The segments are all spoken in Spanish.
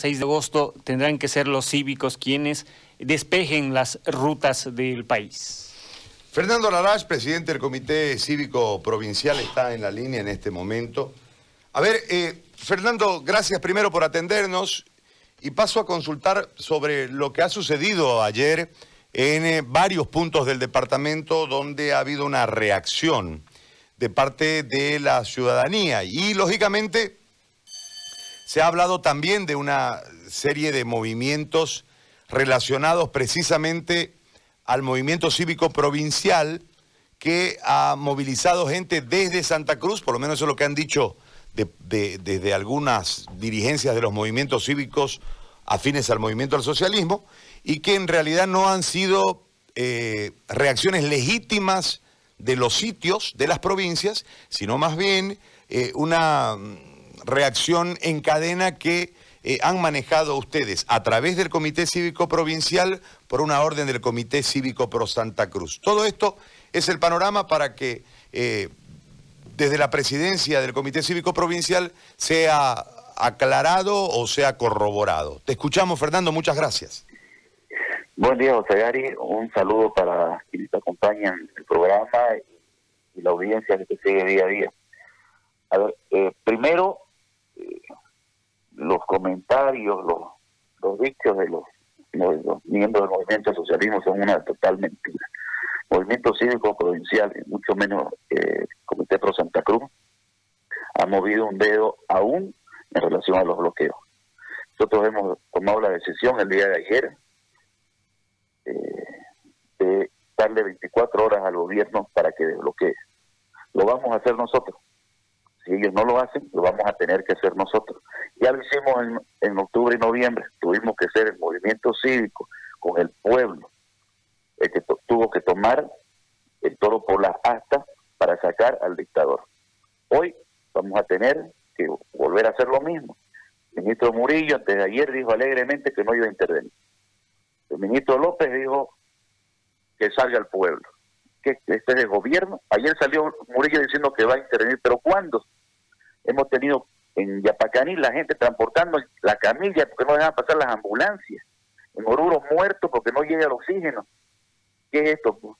6 de agosto tendrán que ser los cívicos quienes despejen las rutas del país. Fernando Larach, presidente del Comité Cívico Provincial, está en la línea en este momento. A ver, eh, Fernando, gracias primero por atendernos y paso a consultar sobre lo que ha sucedido ayer en eh, varios puntos del departamento donde ha habido una reacción de parte de la ciudadanía y lógicamente se ha hablado también de una serie de movimientos relacionados precisamente al movimiento cívico provincial que ha movilizado gente desde Santa Cruz, por lo menos eso es lo que han dicho desde algunas dirigencias de los movimientos cívicos afines al movimiento al socialismo, y que en realidad no han sido eh, reacciones legítimas de los sitios, de las provincias, sino más bien eh, una reacción en cadena que eh, han manejado ustedes a través del Comité Cívico Provincial por una orden del Comité Cívico Pro Santa Cruz. Todo esto es el panorama para que eh, desde la presidencia del Comité Cívico Provincial sea aclarado o sea corroborado. Te escuchamos, Fernando, muchas gracias. Buen día, José Gary. Un saludo para quienes acompañan el programa y la audiencia que te sigue día a día. A ver, eh, primero, los comentarios, los, los dichos de los, miembros del movimiento socialismo son una total mentira. Movimiento cívico provincial, mucho menos eh, Comité Pro Santa Cruz, ha movido un dedo aún en relación a los bloqueos. Nosotros hemos tomado la decisión el día de ayer eh, de darle 24 horas al gobierno para que desbloquee. Lo vamos a hacer nosotros. Si ellos no lo hacen, lo vamos a tener que hacer nosotros. Ya lo hicimos en, en octubre y noviembre. Tuvimos que ser el movimiento cívico con el pueblo, el que tuvo que tomar el toro por las astas para sacar al dictador. Hoy vamos a tener que volver a hacer lo mismo. El ministro Murillo antes de ayer dijo alegremente que no iba a intervenir. El ministro López dijo que salga al pueblo que este es el gobierno. Ayer salió Murillo diciendo que va a intervenir, pero ¿cuándo? Hemos tenido en Yapacaní la gente transportando la camilla porque no dejan pasar las ambulancias. En Oruro muertos porque no llega el oxígeno. ¿Qué es esto?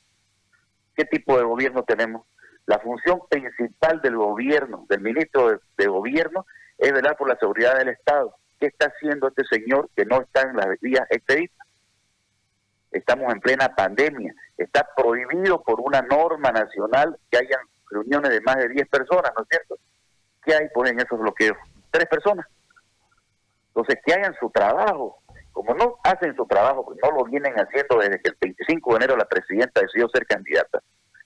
¿Qué tipo de gobierno tenemos? La función principal del gobierno, del ministro de, gobierno, es velar por la seguridad del Estado. ¿Qué está haciendo este señor que no está en las vías expeditas? Estamos en plena pandemia. Está prohibido por una norma nacional que hayan reuniones de más de 10 personas, ¿no es cierto? ¿Qué hay en esos bloqueos? Tres personas. Entonces, que hagan su trabajo. Como no hacen su trabajo, pues no lo vienen haciendo desde que el 25 de enero la presidenta decidió ser candidata,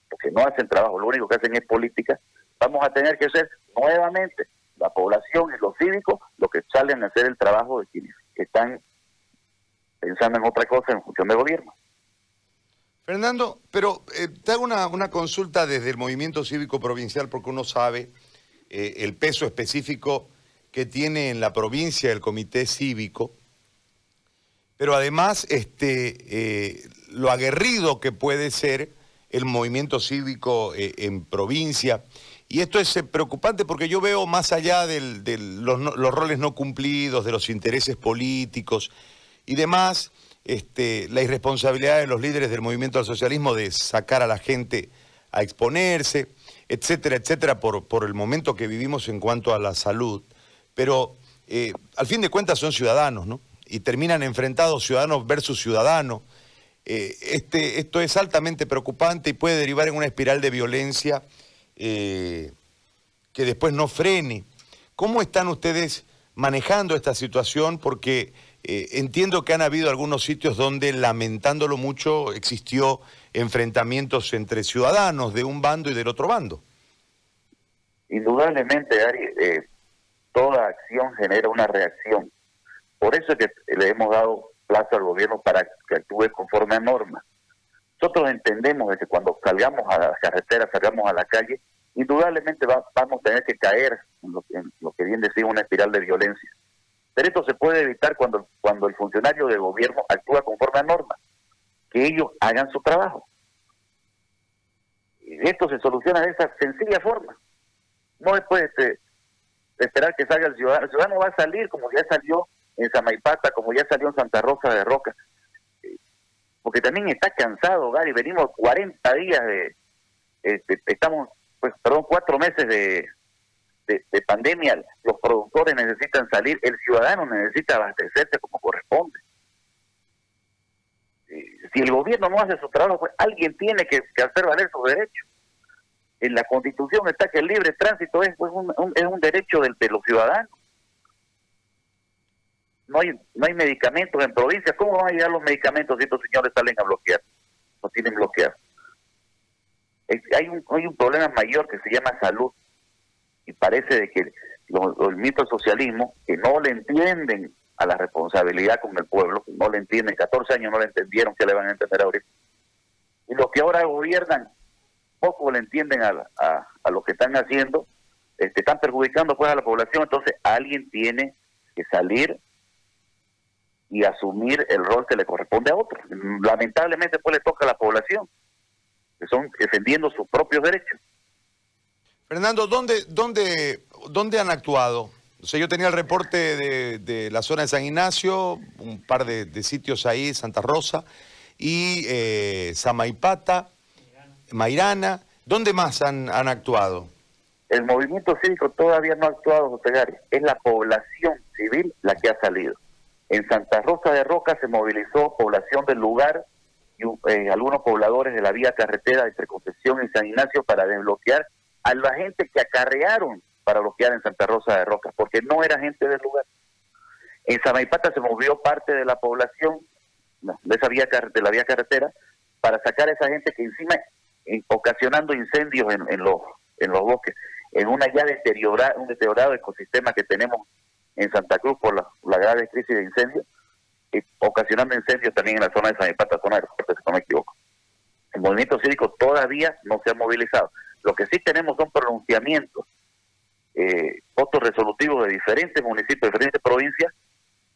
porque no hacen trabajo, lo único que hacen es política, vamos a tener que ser nuevamente la población y los cívicos los que salen a hacer el trabajo de quienes están pensando en otra cosa en función de gobierno. Fernando, pero eh, te hago una, una, consulta desde el movimiento cívico provincial porque uno sabe eh, el peso específico que tiene en la provincia el comité cívico, pero además este, eh, lo aguerrido que puede ser el movimiento cívico en provincia. Y esto es preocupante porque yo veo más allá de los, los roles no cumplidos, de los intereses políticos, y demás, este, la irresponsabilidad de los líderes del movimiento al socialismo de sacar a la gente a exponerse, etcétera, etcétera, por, por el momento que vivimos en cuanto a la salud. Pero eh, al fin de cuentas son ciudadanos, ¿no? Y terminan enfrentados ciudadanos versus ciudadanos. Eh, este, esto es altamente preocupante y puede derivar en una espiral de violencia eh, que después no frene. ¿Cómo están ustedes manejando esta situación? Porque eh, entiendo que han habido algunos sitios donde, lamentándolo mucho, existió enfrentamientos entre ciudadanos de un bando y del otro bando. Indudablemente, Ari, eh, toda acción genera una reacción. Por eso es que le hemos dado plazo al gobierno para que actúe conforme a normas. Nosotros entendemos que cuando salgamos a las carreteras, salgamos a la calle, indudablemente vamos a tener que caer en lo, en lo que bien decía una espiral de violencia pero esto se puede evitar cuando, cuando el funcionario de gobierno actúa conforme a normas, que ellos hagan su trabajo. Y esto se soluciona de esa sencilla forma. No después de, esperar que salga el ciudadano. El ciudadano va a salir como ya salió en Samaipata como ya salió en Santa Rosa de Roca. Porque también está cansado, Gary, venimos 40 días de, este, estamos, pues, perdón, cuatro meses de, de, pandemia, los productores necesitan salir, el ciudadano necesita abastecerse como corresponde. Si el gobierno no hace su trabajo, pues alguien tiene que, hacer valer sus derechos. En la Constitución está que el libre tránsito es, pues, un, es un derecho de, los ciudadanos no hay no hay medicamentos en provincia. ¿Cómo van a llegar los medicamentos si estos señores salen a bloquear? No tienen bloquear. Hay un, hay un problema mayor que se llama salud parece de que los, el mito del socialismo, que no le entienden a la responsabilidad con el pueblo, no le entienden, 14 años no le entendieron, que le van a entender ahorita. Y los que ahora gobiernan, poco le entienden a, a, a lo que están haciendo, este, están perjudicando pues a la población, entonces alguien tiene que salir y asumir el rol que le corresponde a otros. Lamentablemente pues le toca a la población, que son defendiendo sus propios derechos. Fernando, ¿dónde, dónde, dónde han actuado? O sea, yo tenía el reporte de, la zona de San Ignacio, un par de, sitios ahí, Santa Rosa, y eh, Samaipata, Mairana. ¿Dónde más han, han actuado? El movimiento cívico todavía no ha actuado, José Gary. Es la población civil la que ha salido. En Santa Rosa de Roca se movilizó población del lugar y eh, algunos pobladores de la vía carretera entre Concepción y San Ignacio para desbloquear a la gente que acarrearon para bloquear en Santa Rosa de Roca, porque no era gente del lugar. En Samaipata se movió parte de la población de esa vía de la vía carretera para sacar a esa gente que encima ocasionando incendios en, los en los bosques, en una ya deteriorada, un deteriorado ecosistema que tenemos en Santa Cruz por la, grave crisis de incendios, y ocasionando incendios también en la zona de Samaipata, zona de si no me equivoco. El movimiento cívico todavía no se ha movilizado. Lo que sí tenemos son pronunciamientos, eh, votos resolutivos de diferentes municipios, de diferentes provincias,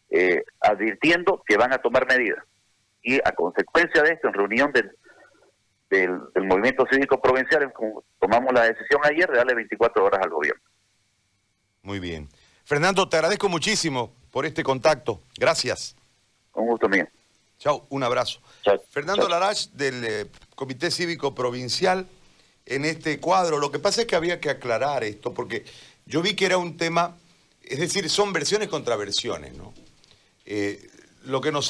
eh, advirtiendo que van a tomar medidas. Y a consecuencia de esto, en reunión del, del, movimiento cívico provincial, tomamos la decisión ayer de darle 24 horas al gobierno. Muy bien. Fernando, te agradezco muchísimo por este contacto. Gracias. Un gusto mío. Chao, un abrazo. Fernando Larach, del eh, Comité Cívico Provincial en este cuadro. Lo que pasa es que había que aclarar esto, porque yo vi que era un tema, es decir, son versiones contra versiones, ¿no? Eh, lo que nos